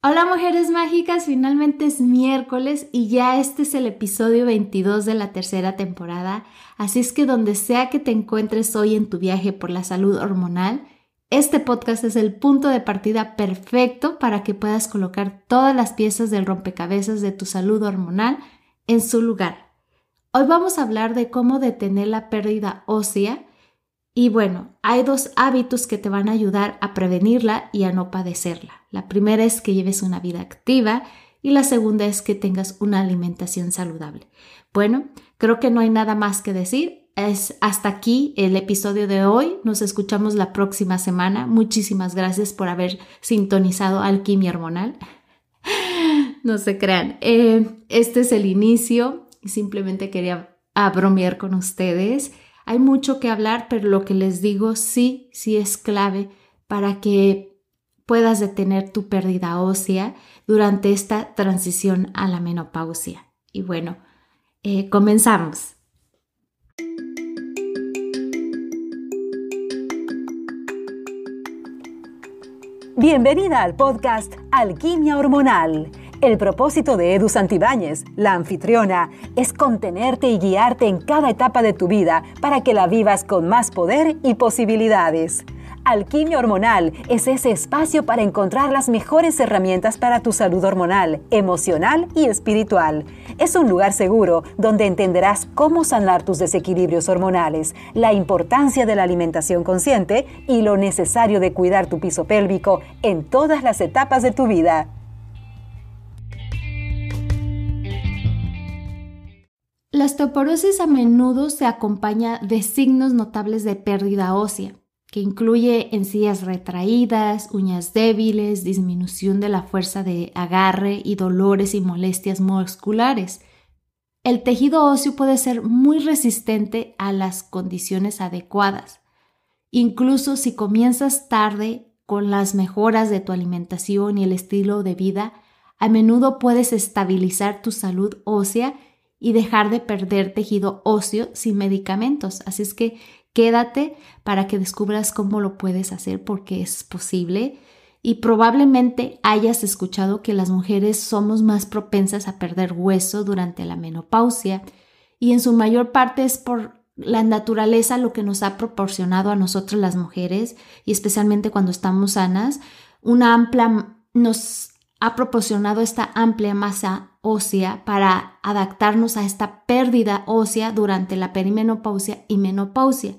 Hola mujeres mágicas, finalmente es miércoles y ya este es el episodio 22 de la tercera temporada, así es que donde sea que te encuentres hoy en tu viaje por la salud hormonal, este podcast es el punto de partida perfecto para que puedas colocar todas las piezas del rompecabezas de tu salud hormonal en su lugar. Hoy vamos a hablar de cómo detener la pérdida ósea y bueno, hay dos hábitos que te van a ayudar a prevenirla y a no padecerla. La primera es que lleves una vida activa y la segunda es que tengas una alimentación saludable. Bueno, creo que no hay nada más que decir. Es hasta aquí el episodio de hoy. Nos escuchamos la próxima semana. Muchísimas gracias por haber sintonizado Alquimia Hormonal. no se crean. Eh, este es el inicio. Simplemente quería bromear con ustedes. Hay mucho que hablar, pero lo que les digo sí, sí es clave para que puedas detener tu pérdida ósea durante esta transición a la menopausia. Y bueno, eh, comenzamos. Bienvenida al podcast Alquimia Hormonal el propósito de Edu Santibáñez, la anfitriona, es contenerte y guiarte en cada etapa de tu vida para que la vivas con más poder y posibilidades. Alquimia Hormonal es ese espacio para encontrar las mejores herramientas para tu salud hormonal, emocional y espiritual. Es un lugar seguro donde entenderás cómo sanar tus desequilibrios hormonales, la importancia de la alimentación consciente y lo necesario de cuidar tu piso pélvico en todas las etapas de tu vida. La osteoporosis a menudo se acompaña de signos notables de pérdida ósea, que incluye encías retraídas, uñas débiles, disminución de la fuerza de agarre y dolores y molestias musculares. El tejido óseo puede ser muy resistente a las condiciones adecuadas. Incluso si comienzas tarde con las mejoras de tu alimentación y el estilo de vida, a menudo puedes estabilizar tu salud ósea y dejar de perder tejido óseo sin medicamentos. Así es que quédate para que descubras cómo lo puedes hacer porque es posible. Y probablemente hayas escuchado que las mujeres somos más propensas a perder hueso durante la menopausia. Y en su mayor parte es por la naturaleza lo que nos ha proporcionado a nosotros las mujeres y especialmente cuando estamos sanas, una amplia nos ha proporcionado esta amplia masa ósea para adaptarnos a esta pérdida ósea durante la perimenopausia y menopausia.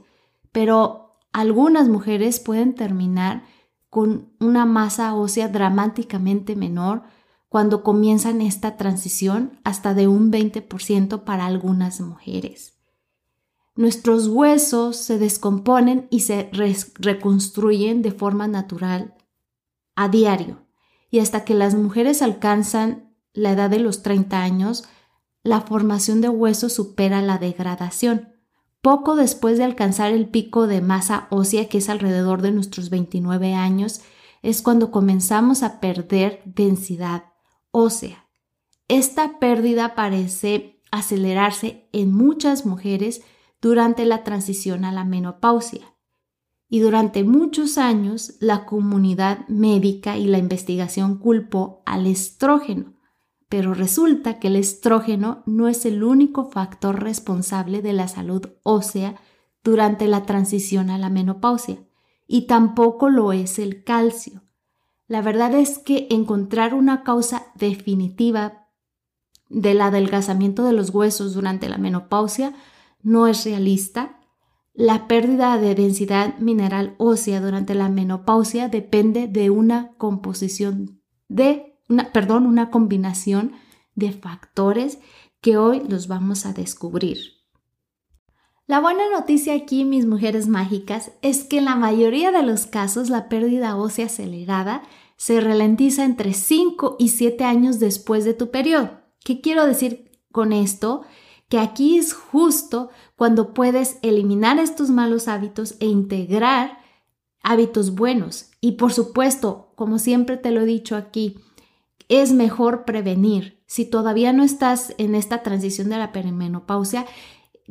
Pero algunas mujeres pueden terminar con una masa ósea dramáticamente menor cuando comienzan esta transición hasta de un 20% para algunas mujeres. Nuestros huesos se descomponen y se reconstruyen de forma natural a diario y hasta que las mujeres alcanzan la edad de los 30 años, la formación de hueso supera la degradación. Poco después de alcanzar el pico de masa ósea, que es alrededor de nuestros 29 años, es cuando comenzamos a perder densidad ósea. Esta pérdida parece acelerarse en muchas mujeres durante la transición a la menopausia y durante muchos años la comunidad médica y la investigación culpó al estrógeno, pero resulta que el estrógeno no es el único factor responsable de la salud ósea durante la transición a la menopausia, y tampoco lo es el calcio. La verdad es que encontrar una causa definitiva del adelgazamiento de los huesos durante la menopausia no es realista la pérdida de densidad mineral ósea durante la menopausia depende de una composición de, una, perdón, una combinación de factores que hoy los vamos a descubrir. La buena noticia aquí, mis mujeres mágicas, es que en la mayoría de los casos la pérdida ósea acelerada se ralentiza entre 5 y 7 años después de tu periodo. ¿Qué quiero decir con esto? que aquí es justo cuando puedes eliminar estos malos hábitos e integrar hábitos buenos. Y por supuesto, como siempre te lo he dicho aquí, es mejor prevenir. Si todavía no estás en esta transición de la perimenopausia,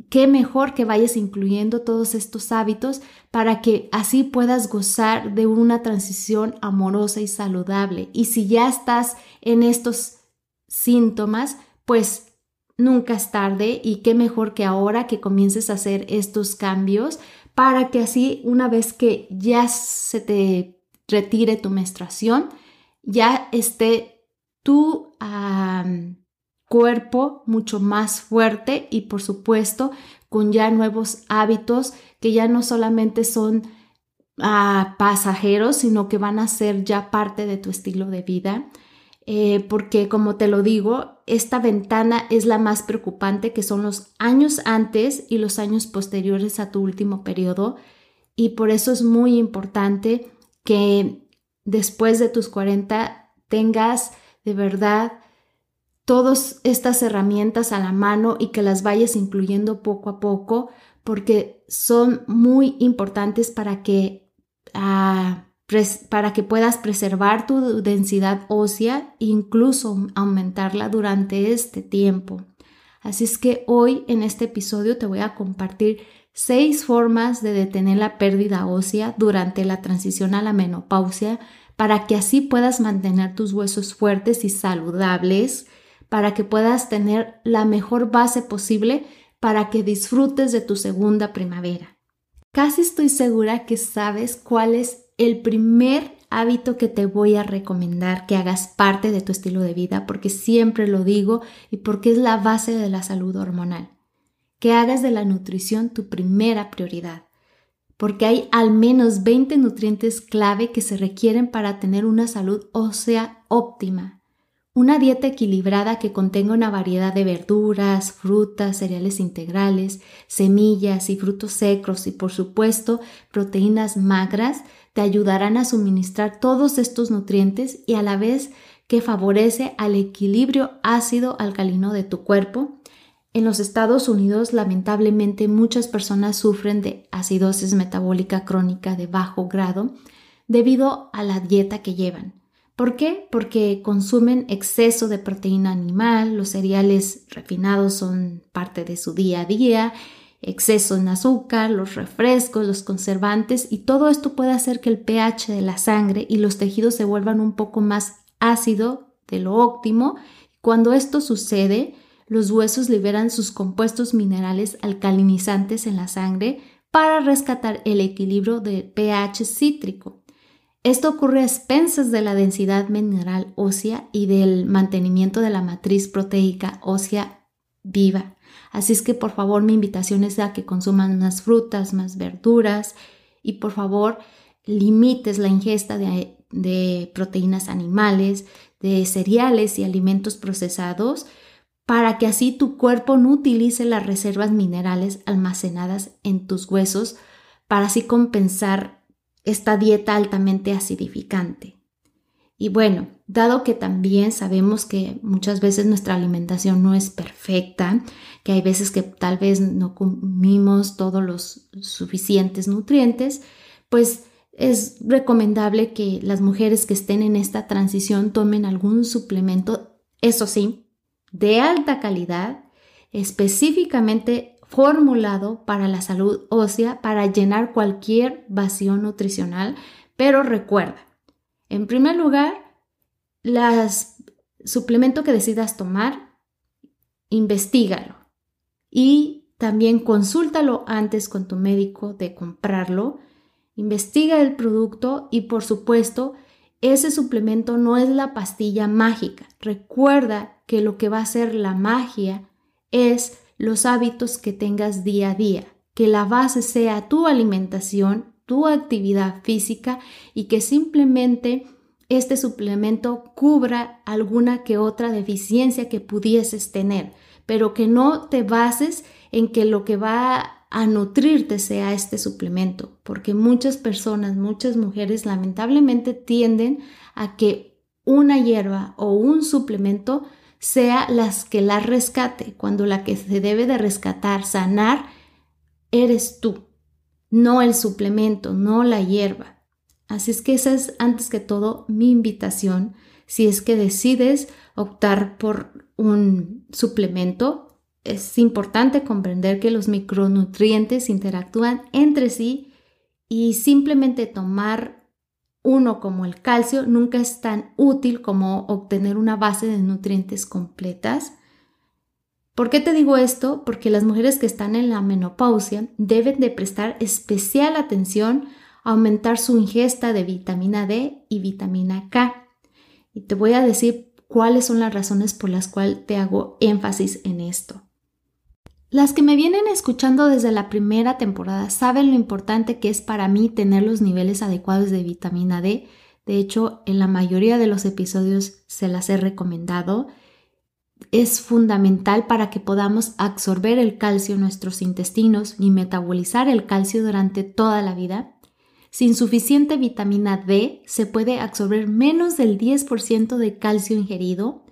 qué mejor que vayas incluyendo todos estos hábitos para que así puedas gozar de una transición amorosa y saludable. Y si ya estás en estos síntomas, pues nunca es tarde y qué mejor que ahora que comiences a hacer estos cambios para que así una vez que ya se te retire tu menstruación, ya esté tu cuerpo mucho más fuerte y por supuesto con ya nuevos hábitos que ya no solamente son ah, pasajeros, sino que van a ser ya parte de tu estilo de vida. Eh, porque como te lo digo, esta ventana es la más preocupante, que son los años antes y los años posteriores a tu último periodo. Y por eso es muy importante que después de tus 40 tengas de verdad todas estas herramientas a la mano y que las vayas incluyendo poco a poco, porque son muy importantes para que... Ah, para que puedas preservar tu densidad ósea e incluso aumentarla durante este tiempo. Así es que hoy en este episodio te voy a compartir seis formas de detener la pérdida ósea durante la transición a la menopausia para que así puedas mantener tus huesos fuertes y saludables, para que puedas tener la mejor base posible para que disfrutes de tu segunda primavera. Casi estoy segura que sabes cuál es el primer hábito que te voy a recomendar que hagas parte de tu estilo de vida, porque siempre lo digo y porque es la base de la salud hormonal. Que hagas de la nutrición tu primera prioridad, porque hay al menos 20 nutrientes clave que se requieren para tener una salud ósea óptima una dieta equilibrada que contenga una variedad de verduras, frutas, cereales integrales, semillas y frutos secos y por supuesto proteínas magras te ayudarán a suministrar todos estos nutrientes y a la vez que favorece al equilibrio ácido alcalino de tu cuerpo. En los Estados Unidos lamentablemente muchas personas sufren de acidosis metabólica crónica de bajo grado debido a la dieta que llevan. ¿Por qué? Porque consumen exceso de proteína animal, los cereales refinados son parte de su día a día, exceso en azúcar, los refrescos, los conservantes y todo esto puede hacer que el pH de la sangre y los tejidos se vuelvan un poco más ácido de lo óptimo. Cuando esto sucede, los huesos liberan sus compuestos minerales alcalinizantes en la sangre para rescatar el equilibrio del pH cítrico. Esto ocurre a expensas de la densidad mineral ósea y del mantenimiento de la matriz proteica ósea viva. Así es que por favor mi invitación es a que consuman más frutas, más verduras y por favor limites la ingesta de, de proteínas animales, de cereales y alimentos procesados para que así tu cuerpo no utilice las reservas minerales almacenadas en tus huesos para así compensar esta dieta altamente acidificante. Y bueno, dado que también sabemos que muchas veces nuestra alimentación no es perfecta, que hay veces que tal vez no comimos todos los suficientes nutrientes, pues es recomendable que las mujeres que estén en esta transición tomen algún suplemento, eso sí, de alta calidad, específicamente formulado para la salud ósea para llenar cualquier vacío nutricional, pero recuerda, en primer lugar, el suplemento que decidas tomar, investigalo y también consúltalo antes con tu médico de comprarlo. Investiga el producto y por supuesto, ese suplemento no es la pastilla mágica. Recuerda que lo que va a ser la magia es los hábitos que tengas día a día, que la base sea tu alimentación, tu actividad física y que simplemente este suplemento cubra alguna que otra deficiencia que pudieses tener, pero que no te bases en que lo que va a nutrirte sea este suplemento, porque muchas personas, muchas mujeres lamentablemente tienden a que una hierba o un suplemento sea las que la rescate, cuando la que se debe de rescatar, sanar, eres tú, no el suplemento, no la hierba. Así es que esa es antes que todo mi invitación. Si es que decides optar por un suplemento, es importante comprender que los micronutrientes interactúan entre sí y simplemente tomar uno como el calcio nunca es tan útil como obtener una base de nutrientes completas. ¿Por qué te digo esto? Porque las mujeres que están en la menopausia deben de prestar especial atención a aumentar su ingesta de vitamina D y vitamina K. Y te voy a decir cuáles son las razones por las cuales te hago énfasis en esto. Las que me vienen escuchando desde la primera temporada saben lo importante que es para mí tener los niveles adecuados de vitamina D. De hecho, en la mayoría de los episodios se las he recomendado. Es fundamental para que podamos absorber el calcio en nuestros intestinos y metabolizar el calcio durante toda la vida. Sin suficiente vitamina D se puede absorber menos del 10% de calcio ingerido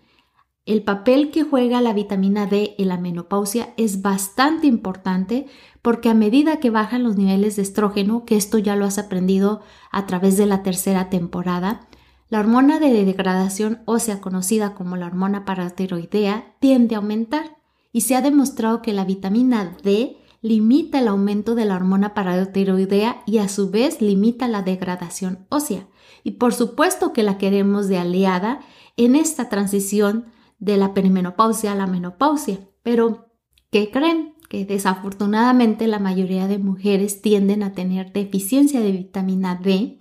el papel que juega la vitamina D en la menopausia es bastante importante porque a medida que bajan los niveles de estrógeno, que esto ya lo has aprendido a través de la tercera temporada, la hormona de degradación ósea conocida como la hormona paratiroidea tiende a aumentar y se ha demostrado que la vitamina D limita el aumento de la hormona paratiroidea y a su vez limita la degradación ósea. Y por supuesto que la queremos de aliada en esta transición de la perimenopausia a la menopausia. Pero, ¿qué creen? Que desafortunadamente la mayoría de mujeres tienden a tener deficiencia de vitamina D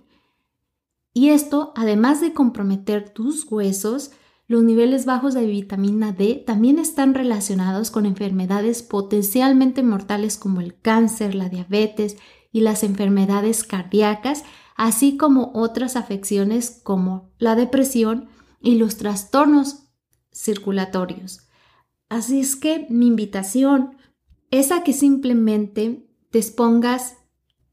y esto, además de comprometer tus huesos, los niveles bajos de vitamina D también están relacionados con enfermedades potencialmente mortales como el cáncer, la diabetes y las enfermedades cardíacas, así como otras afecciones como la depresión y los trastornos circulatorios. Así es que mi invitación es a que simplemente te expongas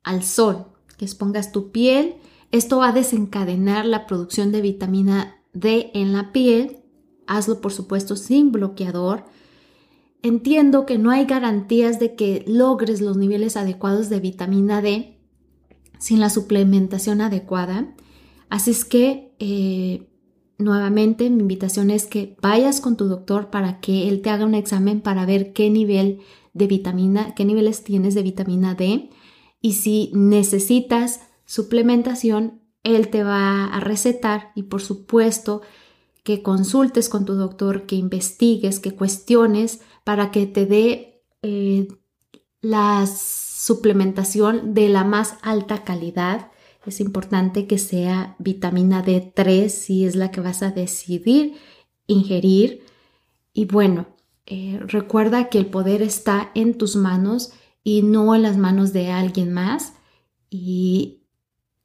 al sol, que expongas tu piel. Esto va a desencadenar la producción de vitamina D en la piel. Hazlo, por supuesto, sin bloqueador. Entiendo que no hay garantías de que logres los niveles adecuados de vitamina D sin la suplementación adecuada. Así es que eh, nuevamente mi invitación es que vayas con tu doctor para que él te haga un examen para ver qué nivel de vitamina, qué niveles tienes de vitamina D. Y si necesitas suplementación, él te va a recetar y por supuesto que consultes con tu doctor, que investigues, que cuestiones para que te dé eh, la suplementación de la más alta calidad es importante que sea vitamina D3 si es la que vas a decidir ingerir. Y bueno, eh, recuerda que el poder está en tus manos y no en las manos de alguien más. Y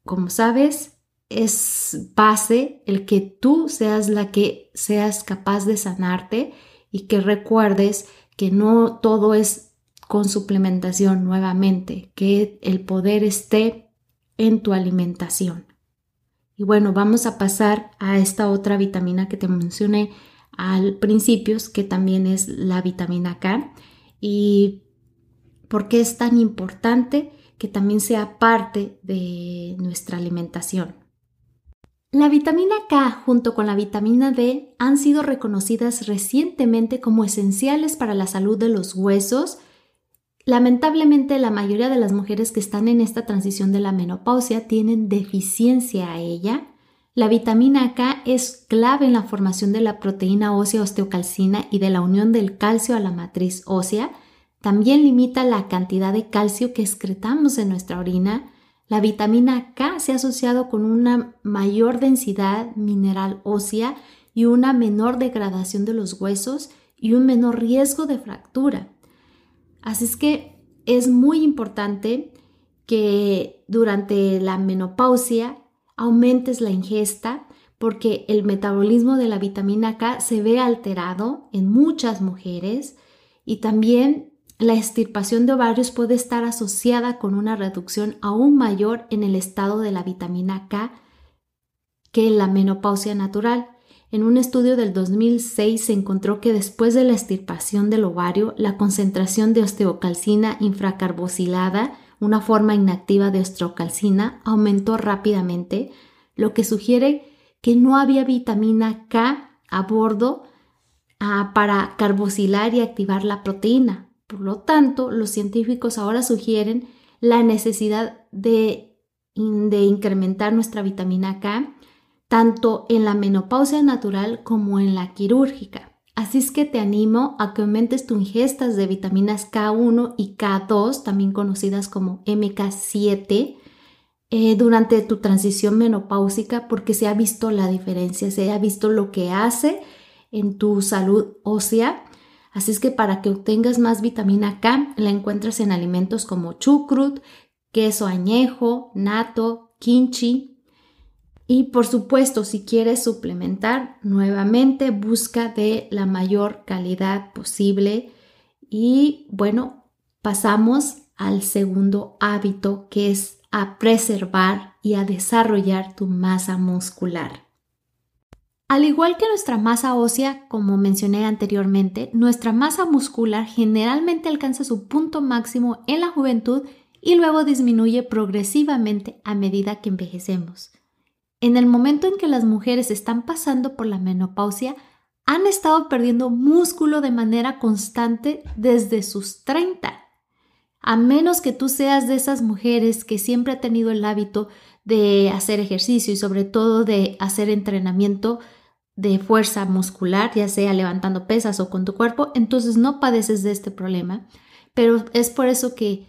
como sabes, es base el que tú seas la que seas capaz de sanarte y que recuerdes que no todo es con suplementación nuevamente, que el poder esté en tu alimentación. Y bueno, vamos a pasar a esta otra vitamina que te mencioné al principio, que también es la vitamina K. Y por qué es tan importante que también sea parte de nuestra alimentación. La vitamina K junto con la vitamina D han sido reconocidas recientemente como esenciales para la salud de los huesos, Lamentablemente la mayoría de las mujeres que están en esta transición de la menopausia tienen deficiencia a ella. La vitamina K es clave en la formación de la proteína ósea osteocalcina y de la unión del calcio a la matriz ósea. También limita la cantidad de calcio que excretamos en nuestra orina. La vitamina K se ha asociado con una mayor densidad mineral ósea y una menor degradación de los huesos y un menor riesgo de fractura. Así es que es muy importante que durante la menopausia aumentes la ingesta porque el metabolismo de la vitamina K se ve alterado en muchas mujeres y también la extirpación de ovarios puede estar asociada con una reducción aún mayor en el estado de la vitamina K que en la menopausia natural. En un estudio del 2006 se encontró que después de la extirpación del ovario, la concentración de osteocalcina infracarbosilada, una forma inactiva de osteocalcina, aumentó rápidamente, lo que sugiere que no había vitamina K a bordo ah, para carbocilar y activar la proteína. Por lo tanto, los científicos ahora sugieren la necesidad de, de incrementar nuestra vitamina K tanto en la menopausia natural como en la quirúrgica. Así es que te animo a que aumentes tu ingestas de vitaminas K1 y K2, también conocidas como MK7, eh, durante tu transición menopáusica porque se ha visto la diferencia, se ha visto lo que hace en tu salud ósea. Así es que para que obtengas más vitamina K, la encuentras en alimentos como chucrut, queso añejo, nato, kimchi, y por supuesto, si quieres suplementar, nuevamente busca de la mayor calidad posible. Y bueno, pasamos al segundo hábito que es a preservar y a desarrollar tu masa muscular. Al igual que nuestra masa ósea, como mencioné anteriormente, nuestra masa muscular generalmente alcanza su punto máximo en la juventud y luego disminuye progresivamente a medida que envejecemos. En el momento en que las mujeres están pasando por la menopausia, han estado perdiendo músculo de manera constante desde sus 30. A menos que tú seas de esas mujeres que siempre ha tenido el hábito de hacer ejercicio y sobre todo de hacer entrenamiento de fuerza muscular, ya sea levantando pesas o con tu cuerpo, entonces no padeces de este problema. Pero es por eso que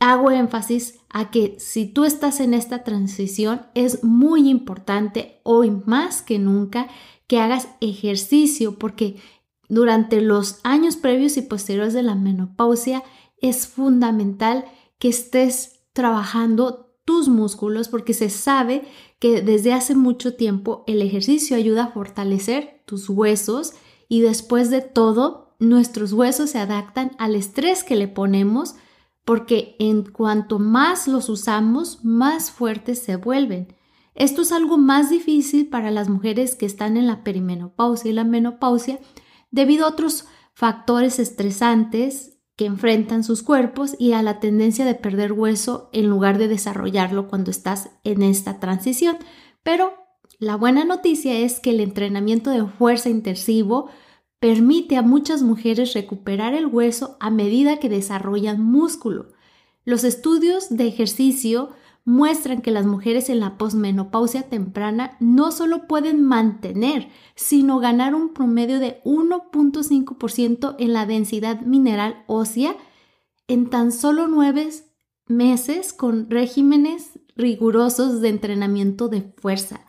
hago énfasis a que si tú estás en esta transición es muy importante hoy más que nunca que hagas ejercicio porque durante los años previos y posteriores de la menopausia es fundamental que estés trabajando tus músculos porque se sabe que desde hace mucho tiempo el ejercicio ayuda a fortalecer tus huesos y después de todo nuestros huesos se adaptan al estrés que le ponemos porque en cuanto más los usamos, más fuertes se vuelven. Esto es algo más difícil para las mujeres que están en la perimenopausia y la menopausia debido a otros factores estresantes que enfrentan sus cuerpos y a la tendencia de perder hueso en lugar de desarrollarlo cuando estás en esta transición. Pero la buena noticia es que el entrenamiento de fuerza intensivo permite a muchas mujeres recuperar el hueso a medida que desarrollan músculo. Los estudios de ejercicio muestran que las mujeres en la posmenopausia temprana no solo pueden mantener, sino ganar un promedio de 1.5% en la densidad mineral ósea en tan solo nueve meses con regímenes rigurosos de entrenamiento de fuerza.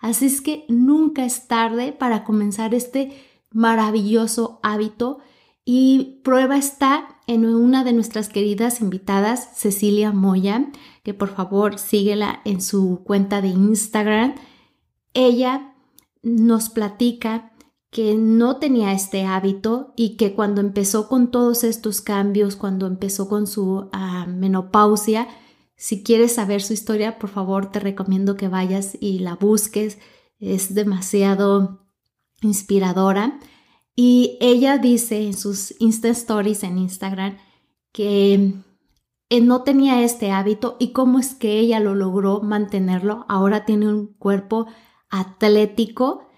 Así es que nunca es tarde para comenzar este maravilloso hábito y prueba está en una de nuestras queridas invitadas, Cecilia Moya, que por favor síguela en su cuenta de Instagram. Ella nos platica que no tenía este hábito y que cuando empezó con todos estos cambios, cuando empezó con su ah, menopausia, si quieres saber su historia, por favor te recomiendo que vayas y la busques. Es demasiado inspiradora. Y ella dice en sus Insta Stories en Instagram que eh, no tenía este hábito y cómo es que ella lo logró mantenerlo. Ahora tiene un cuerpo atlético.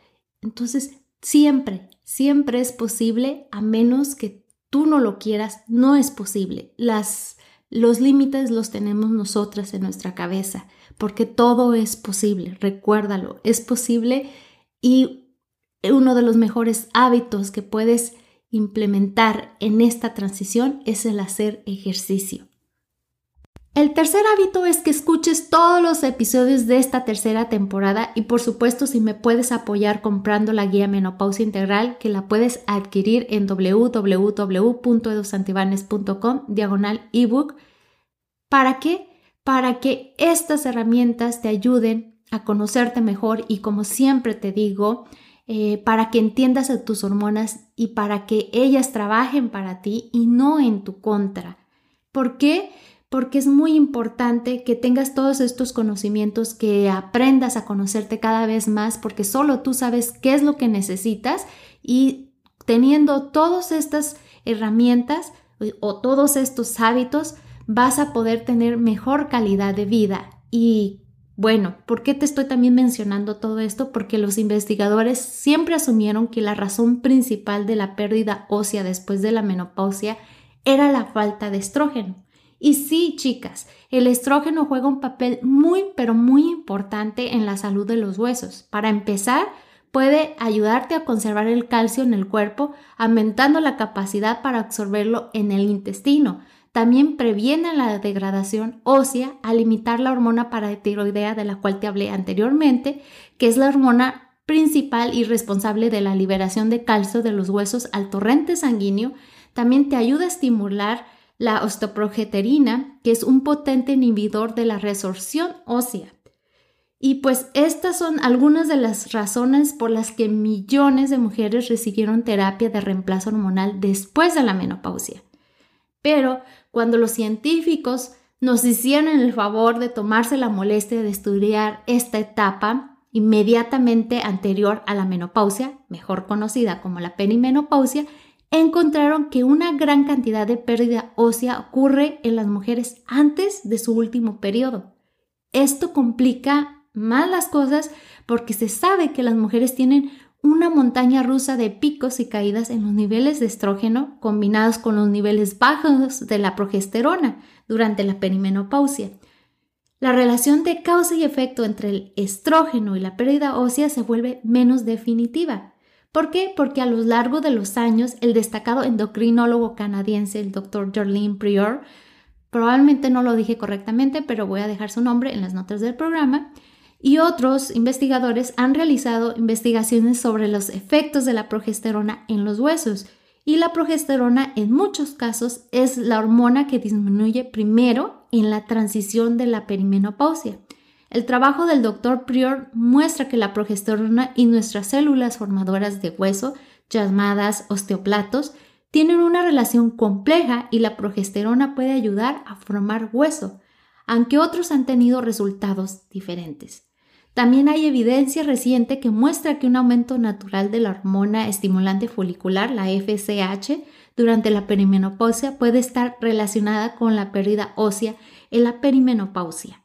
Entonces, siempre, siempre es posible, a menos que tú no lo quieras, no es posible. Las, los límites los tenemos nosotras en nuestra cabeza, porque todo es posible, recuérdalo, es posible y uno de los mejores hábitos que puedes implementar en esta transición es el hacer ejercicio. El tercer hábito es que escuches todos los episodios de esta tercera temporada y por supuesto si me puedes apoyar comprando la guía Menopausia Integral que la puedes adquirir en www.edusantibanes.com diagonal ebook. ¿Para qué? Para que estas herramientas te ayuden a conocerte mejor y como siempre te digo, eh, para que entiendas a tus hormonas y para que ellas trabajen para ti y no en tu contra. ¿Por qué? Porque es muy importante que tengas todos estos conocimientos, que aprendas a conocerte cada vez más, porque solo tú sabes qué es lo que necesitas y teniendo todas estas herramientas o todos estos hábitos, vas a poder tener mejor calidad de vida y Bueno, ¿por qué te estoy también mencionando todo esto? Porque los investigadores siempre asumieron que la razón principal de la pérdida ósea después de la menopausia era la falta de estrógeno. Y sí, chicas, el estrógeno juega un papel muy, pero muy importante en la salud de los huesos. Para empezar, puede ayudarte a conservar el calcio en el cuerpo, aumentando la capacidad para absorberlo en el intestino. También previene la degradación ósea al limitar la hormona paratiroidea de la cual te hablé anteriormente, que es la hormona principal y responsable de la liberación de calcio de los huesos al torrente sanguíneo. También te ayuda a estimular la osteoprogesterina, que es un potente inhibidor de la resorción ósea. Y pues estas son algunas de las razones por las que millones de mujeres recibieron terapia de reemplazo hormonal después de la menopausia. Pero cuando los científicos nos hicieron el favor de tomarse la molestia de estudiar esta etapa inmediatamente anterior a la menopausia, mejor conocida como la perimenopausia, encontraron que una gran cantidad de pérdida ósea ocurre en las mujeres antes de su último periodo. Esto complica más las cosas porque se sabe que las mujeres tienen una montaña rusa de picos y caídas en los niveles de estrógeno combinados con los niveles bajos de la progesterona durante la perimenopausia. La relación de causa y efecto entre el estrógeno y la pérdida ósea se vuelve menos definitiva. ¿Por qué? Porque a lo largo de los años el destacado endocrinólogo canadiense, el Dr. Jorlene Prior, probablemente no lo dije correctamente, pero voy a dejar su nombre en las notas del programa, y otros investigadores han realizado investigaciones sobre los efectos de la progesterona en los huesos. Y la progesterona en muchos casos es la hormona que disminuye primero en la transición de la perimenopausia. El trabajo del doctor Prior muestra que la progesterona y nuestras células formadoras de hueso, llamadas osteoplatos, tienen una relación compleja y la progesterona puede ayudar a formar hueso, aunque otros han tenido resultados diferentes. También hay evidencia reciente que muestra que un aumento natural de la hormona estimulante folicular, la FSH, durante la perimenopausia puede estar relacionada con la pérdida ósea en la perimenopausia.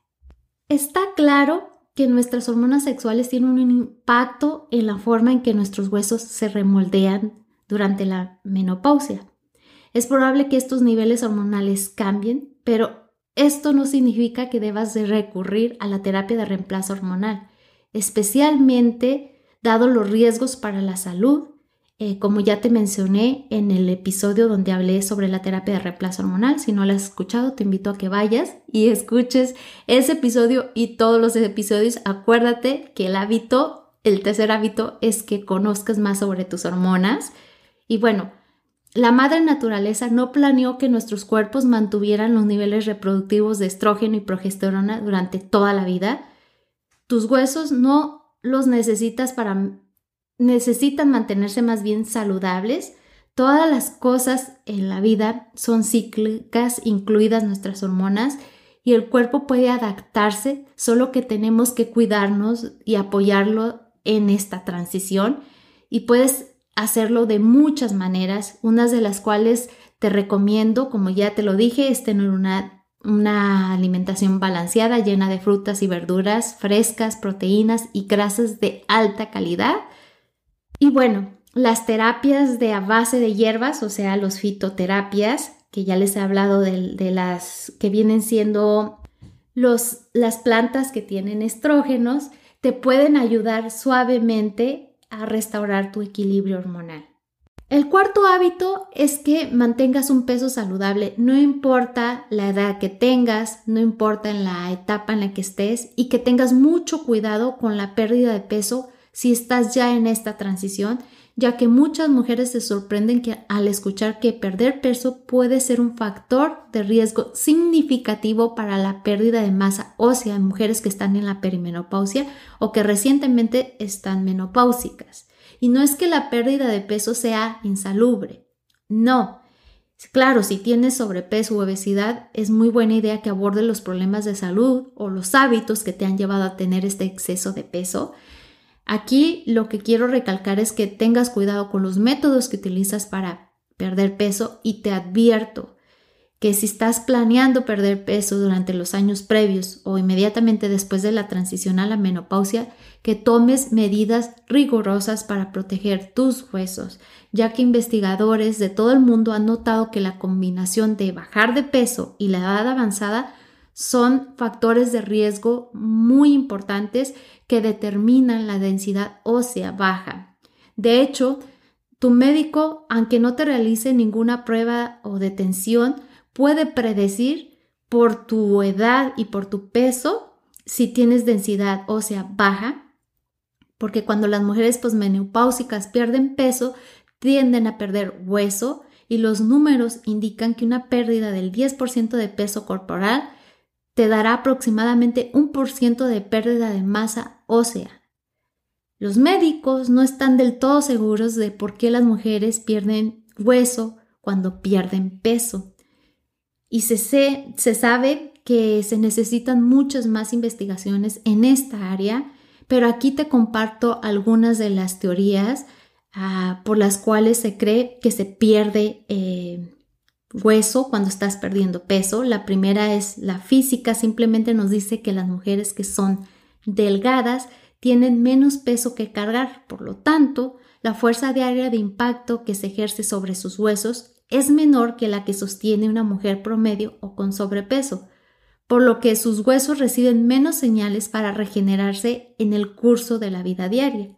Está claro que nuestras hormonas sexuales tienen un impacto en la forma en que nuestros huesos se remoldean durante la menopausia. Es probable que estos niveles hormonales cambien, pero esto no significa que debas de recurrir a la terapia de reemplazo hormonal, especialmente dado los riesgos para la salud eh, como ya te mencioné en el episodio donde hablé sobre la terapia de reemplazo hormonal, si no la has escuchado, te invito a que vayas y escuches ese episodio y todos los episodios. Acuérdate que el hábito, el tercer hábito, es que conozcas más sobre tus hormonas. Y bueno, la madre naturaleza no planeó que nuestros cuerpos mantuvieran los niveles reproductivos de estrógeno y progesterona durante toda la vida. Tus huesos no los necesitas para necesitan mantenerse más bien saludables. Todas las cosas en la vida son cíclicas, incluidas nuestras hormonas, y el cuerpo puede adaptarse, solo que tenemos que cuidarnos y apoyarlo en esta transición. Y puedes hacerlo de muchas maneras, unas de las cuales te recomiendo, como ya te lo dije, es tener una, una alimentación balanceada, llena de frutas y verduras frescas, proteínas y grasas de alta calidad. Y bueno, las terapias de a base de hierbas, o sea, los fitoterapias, que ya les he hablado de, las que vienen siendo los, las plantas que tienen estrógenos, te pueden ayudar suavemente a restaurar tu equilibrio hormonal. El cuarto hábito es que mantengas un peso saludable, no importa la edad que tengas, no importa en la etapa en la que estés y que tengas mucho cuidado con la pérdida de peso si estás ya en esta transición, ya que muchas mujeres se sorprenden que al escuchar que perder peso puede ser un factor de riesgo significativo para la pérdida de masa ósea en mujeres que están en la perimenopausia o que recientemente están menopáusicas. Y no es que la pérdida de peso sea insalubre, no. Claro, si tienes sobrepeso u obesidad, es muy buena idea que abordes los problemas de salud o los hábitos que te han llevado a tener este exceso de peso, Aquí lo que quiero recalcar es que tengas cuidado con los métodos que utilizas para perder peso y te advierto que si estás planeando perder peso durante los años previos o inmediatamente después de la transición a la menopausia, que tomes medidas rigurosas para proteger tus huesos, ya que investigadores de todo el mundo han notado que la combinación de bajar de peso y la edad avanzada son factores de riesgo muy importantes que determinan la densidad ósea baja. De hecho, tu médico, aunque no te realice ninguna prueba o detención, puede predecir por tu edad y por tu peso si tienes densidad ósea baja, porque cuando las mujeres posmenopáusicas pierden peso, tienden a perder hueso y los números indican que una pérdida del 10% de peso corporal te dará aproximadamente un por ciento de pérdida de masa ósea. Los médicos no están del todo seguros de por qué las mujeres pierden hueso cuando pierden peso y se, se sabe que se necesitan muchas más investigaciones en esta área, pero aquí te comparto algunas de las teorías ah, por las cuales se cree que se pierde eh, hueso cuando estás perdiendo peso. La primera es la física, simplemente nos dice que las mujeres que son delgadas tienen menos peso que cargar, por lo tanto, la fuerza diaria de impacto que se ejerce sobre sus huesos es menor que la que sostiene una mujer promedio o con sobrepeso, por lo que sus huesos reciben menos señales para regenerarse en el curso de la vida diaria.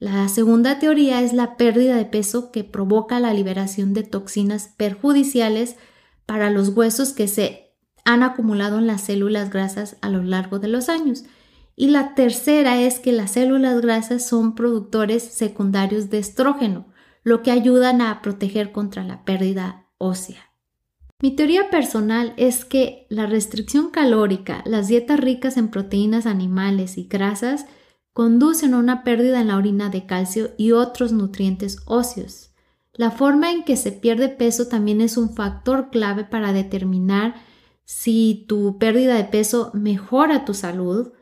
La segunda teoría es la pérdida de peso que provoca la liberación de toxinas perjudiciales para los huesos que se han acumulado en las células grasas a lo largo de los años. Y la tercera es que las células grasas son productores secundarios de estrógeno, lo que ayudan a proteger contra la pérdida ósea. Mi teoría personal es que la restricción calórica, las dietas ricas en proteínas animales y grasas conducen a una pérdida en la orina de calcio y otros nutrientes óseos. La forma en que se pierde peso también es un factor clave para determinar si tu pérdida de peso mejora tu salud,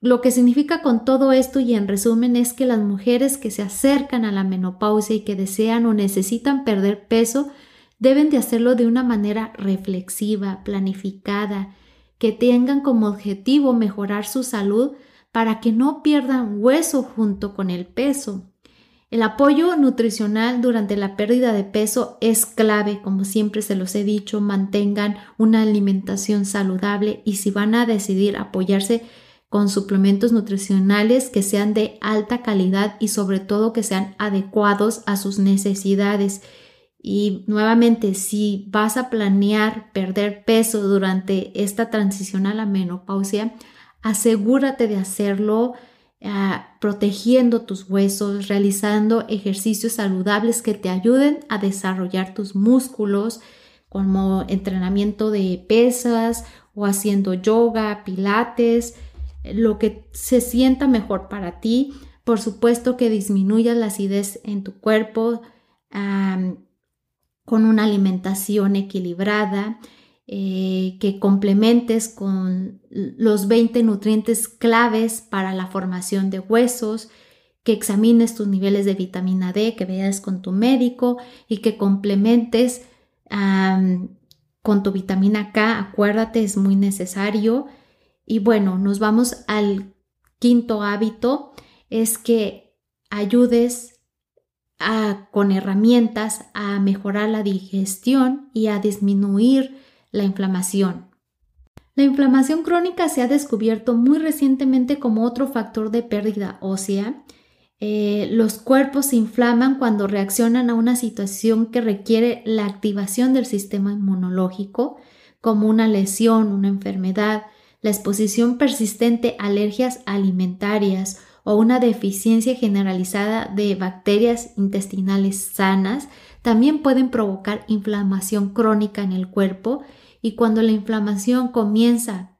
lo que significa con todo esto y en resumen es que las mujeres que se acercan a la menopausia y que desean o necesitan perder peso deben de hacerlo de una manera reflexiva, planificada, que tengan como objetivo mejorar su salud para que no pierdan hueso junto con el peso. El apoyo nutricional durante la pérdida de peso es clave, como siempre se los he dicho, mantengan una alimentación saludable y si van a decidir apoyarse con suplementos nutricionales que sean de alta calidad y sobre todo que sean adecuados a sus necesidades. Y nuevamente, si vas a planear perder peso durante esta transición a la menopausia, asegúrate de hacerlo ah, protegiendo tus huesos, realizando ejercicios saludables que te ayuden a desarrollar tus músculos, como entrenamiento de pesas o haciendo yoga, pilates, lo que se sienta mejor para ti. Por supuesto que disminuyas la acidez en tu cuerpo con una alimentación equilibrada, eh, que complementes con los 20 nutrientes claves para la formación de huesos, que examines tus niveles de vitamina D, que veas con tu médico y que complementes con tu vitamina K. Acuérdate, es muy necesario. Y bueno, nos vamos al quinto hábito, es que ayudes a, con herramientas a mejorar la digestión y a disminuir la inflamación. La inflamación crónica se ha descubierto muy recientemente como otro factor de pérdida ósea. Eh, los cuerpos se inflaman cuando reaccionan a una situación que requiere la activación del sistema inmunológico, como una lesión, una enfermedad, la exposición persistente a alergias alimentarias o una deficiencia generalizada de bacterias intestinales sanas también pueden provocar inflamación crónica en el cuerpo y cuando la inflamación comienza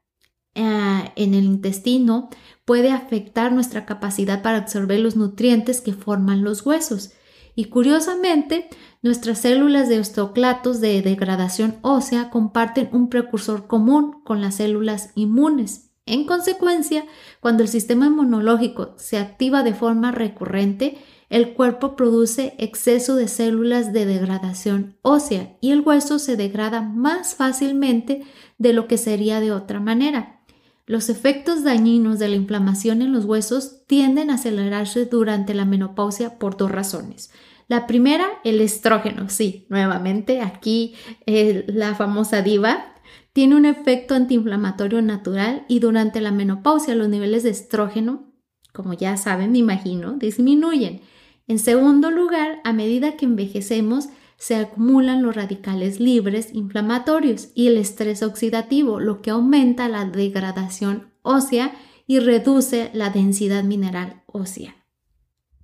eh, en el intestino puede afectar nuestra capacidad para absorber los nutrientes que forman los huesos. Y curiosamente, Nuestras células de osteoclatos de degradación ósea comparten un precursor común con las células inmunes. En consecuencia, cuando el sistema inmunológico se activa de forma recurrente, el cuerpo produce exceso de células de degradación ósea y el hueso se degrada más fácilmente de lo que sería de otra manera. Los efectos dañinos de la inflamación en los huesos tienden a acelerarse durante la menopausia por dos razones. La primera, el estrógeno. Sí, nuevamente aquí eh, la famosa diva tiene un efecto antiinflamatorio natural y durante la menopausia los niveles de estrógeno, como ya saben, me imagino, disminuyen. En segundo lugar, a medida que envejecemos, se acumulan los radicales libres inflamatorios y el estrés oxidativo, lo que aumenta la degradación ósea y reduce la densidad mineral ósea.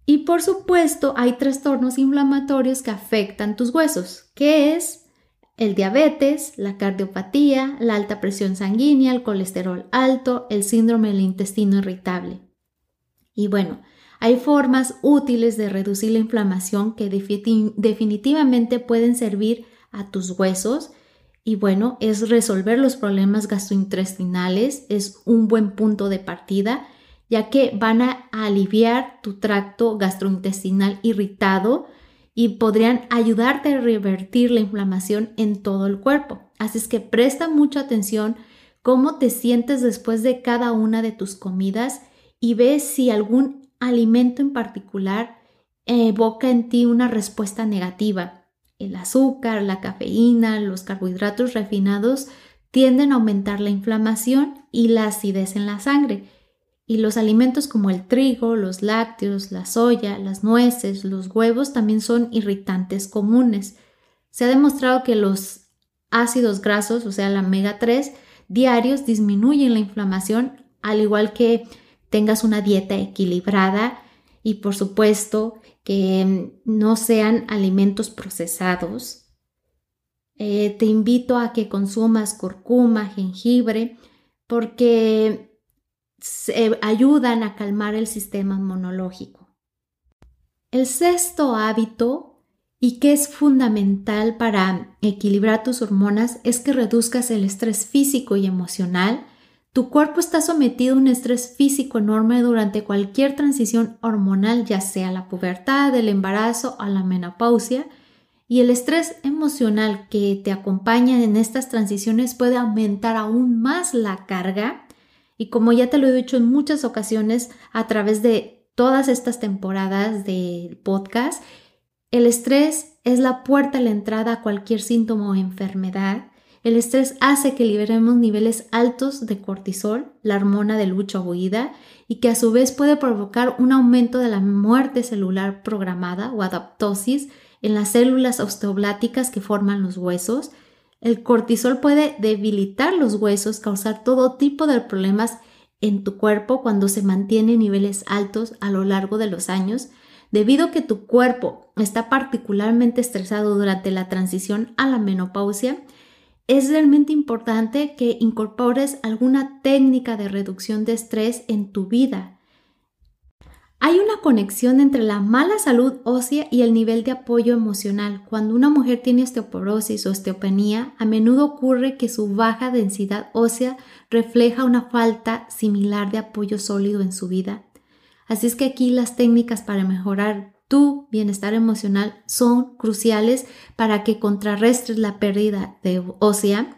Y por supuesto, hay trastornos inflamatorios que afectan tus huesos, que es el diabetes, la cardiopatía, la alta presión sanguínea, el colesterol alto, el síndrome del intestino irritable. Y bueno, hay formas útiles de reducir la inflamación que definitivamente pueden servir a tus huesos. Y bueno, es resolver los problemas gastrointestinales, es un buen punto de partida ya que van a aliviar tu tracto gastrointestinal irritado y podrían ayudarte a revertir la inflamación en todo el cuerpo. Así es que presta mucha atención cómo te sientes después de cada una de tus comidas y ve si algún alimento en particular evoca en ti una respuesta negativa. El azúcar, la cafeína, los carbohidratos refinados tienden a aumentar la inflamación y la acidez en la sangre y los alimentos como el trigo, los lácteos, la soya, las nueces, los huevos también son irritantes comunes. Se ha demostrado que los ácidos grasos, o sea, la omega 3, diarios disminuyen la inflamación, al igual que tengas una dieta equilibrada y por supuesto que no sean alimentos procesados. Eh, te invito a que consumas curcuma, jengibre, porque ayudan a calmar el sistema inmunológico. El sexto hábito y que es fundamental para equilibrar tus hormonas es que reduzcas el estrés físico y emocional. Tu cuerpo está sometido a un estrés físico enorme durante cualquier transición hormonal, ya sea la pubertad, el embarazo o la menopausia, y el estrés emocional que te acompaña en estas transiciones puede aumentar aún más la carga y como ya te lo he dicho en muchas ocasiones a través de todas estas temporadas del podcast, el estrés es la puerta a la entrada a cualquier síntoma o enfermedad. El estrés hace que liberemos niveles altos de cortisol, la hormona de lucha o huida, y que a su vez puede provocar un aumento de la muerte celular programada o adaptosis en las células osteobláticas que forman los huesos, el cortisol puede debilitar los huesos, causar todo tipo de problemas en tu cuerpo cuando se mantiene en niveles altos a lo largo de los años, debido a que tu cuerpo está particularmente estresado durante la transición a la menopausia. Es realmente importante que incorpores alguna técnica de reducción de estrés en tu vida hay una conexión entre la mala salud ósea y el nivel de apoyo emocional. Cuando una mujer tiene osteoporosis o osteopenía, a menudo ocurre que su baja densidad ósea refleja una falta similar de apoyo sólido en su vida. Así es que aquí las técnicas para mejorar tu bienestar emocional son cruciales para que contrarrestes la pérdida de ósea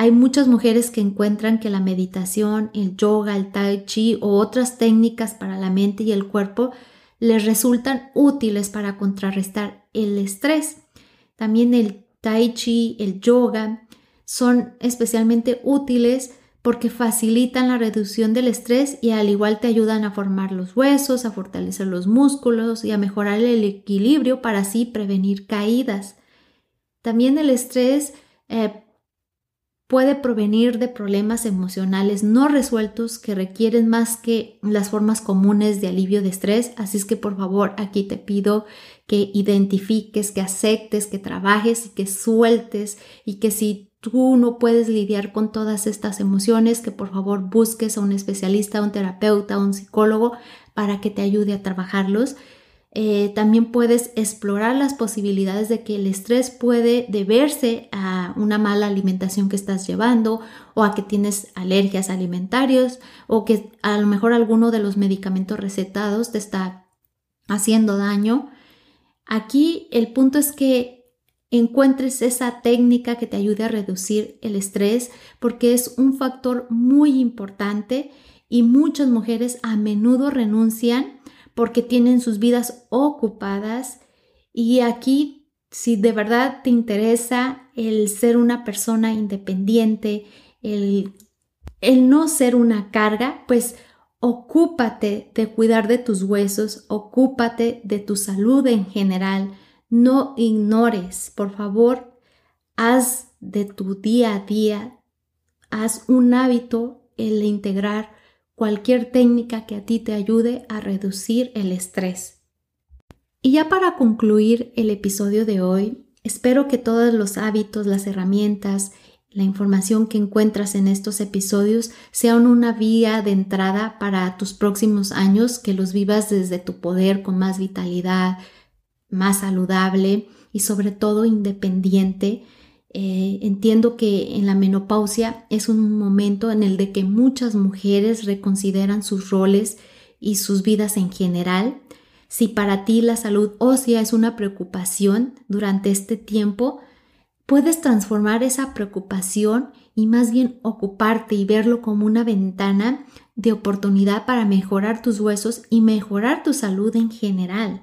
hay muchas mujeres que encuentran que la meditación, el yoga, el tai chi o otras técnicas para la mente y el cuerpo les resultan útiles para contrarrestar el estrés. También el tai chi, el yoga son especialmente útiles porque facilitan la reducción del estrés y al igual te ayudan a formar los huesos, a fortalecer los músculos y a mejorar el equilibrio para así prevenir caídas. También el estrés eh, puede provenir de problemas emocionales no resueltos que requieren más que las formas comunes de alivio de estrés. Así es que por favor aquí te pido que identifiques, que aceptes, que trabajes y que sueltes y que si tú no puedes lidiar con todas estas emociones, que por favor busques a un especialista, a un terapeuta, a un psicólogo para que te ayude a trabajarlos eh, también puedes explorar las posibilidades de que el estrés puede deberse a una mala alimentación que estás llevando o a que tienes alergias alimentarias o que a lo mejor alguno de los medicamentos recetados te está haciendo daño. Aquí el punto es que encuentres esa técnica que te ayude a reducir el estrés porque es un factor muy importante y muchas mujeres a menudo renuncian porque tienen sus vidas ocupadas. Y aquí si de verdad te interesa el ser una persona independiente, el, el no ser una carga, pues ocúpate de cuidar de tus huesos, ocúpate de tu salud en general, no ignores, por favor, haz de tu día a día, haz un hábito el integrar cualquier técnica que a ti te ayude a reducir el estrés. Y ya para concluir el episodio de hoy, espero que todos los hábitos, las herramientas, la información que encuentras en estos episodios sean una vía de entrada para tus próximos años, que los vivas desde tu poder con más vitalidad, más saludable y sobre todo independiente eh, entiendo que en la menopausia es un momento en el de que muchas mujeres reconsideran sus roles y sus vidas en general. Si para ti la salud ósea es una preocupación durante este tiempo, puedes transformar esa preocupación y más bien ocuparte y verlo como una ventana de oportunidad para mejorar tus huesos y mejorar tu salud en general.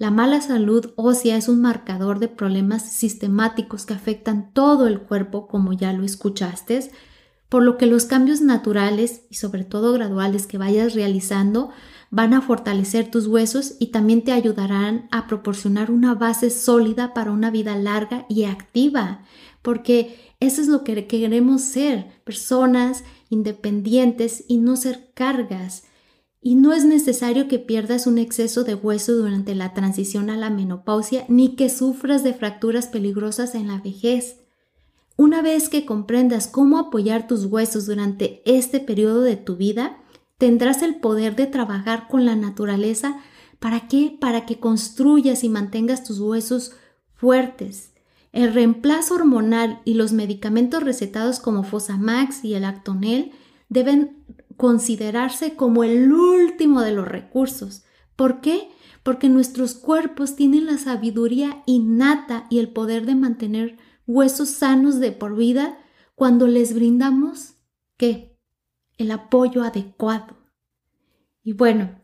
La mala salud ósea es un marcador de problemas sistemáticos que afectan todo el cuerpo, como ya lo escuchaste, por lo que los cambios naturales y sobre todo graduales que vayas realizando van a fortalecer tus huesos y también te ayudarán a proporcionar una base sólida para una vida larga y activa, porque eso es lo que queremos ser, personas independientes y no ser cargas. Y no es necesario que pierdas un exceso de hueso durante la transición a la menopausia ni que sufras de fracturas peligrosas en la vejez. Una vez que comprendas cómo apoyar tus huesos durante este periodo de tu vida, tendrás el poder de trabajar con la naturaleza. ¿Para qué? Para que construyas y mantengas tus huesos fuertes. El reemplazo hormonal y los medicamentos recetados como Fosamax y el Actonel deben considerarse como el último de los recursos. ¿Por qué? Porque nuestros cuerpos tienen la sabiduría innata y el poder de mantener huesos sanos de por vida cuando les brindamos ¿qué? El apoyo adecuado. Y bueno,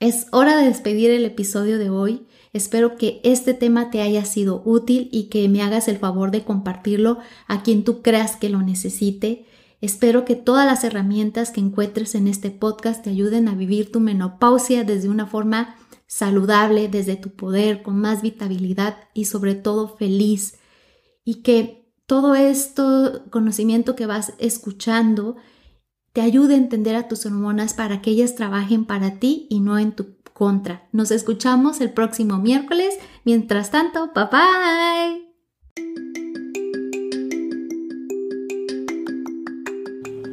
es hora de despedir el episodio de hoy. Espero que este tema te haya sido útil y que me hagas el favor de compartirlo a quien tú creas que lo necesite. Espero que todas las herramientas que encuentres en este podcast te ayuden a vivir tu menopausia desde una forma saludable, desde tu poder, con más vitabilidad y sobre todo feliz. Y que todo esto conocimiento que vas escuchando te ayude a entender a tus hormonas para que ellas trabajen para ti y no en tu contra. Nos escuchamos el próximo miércoles. Mientras tanto, bye bye.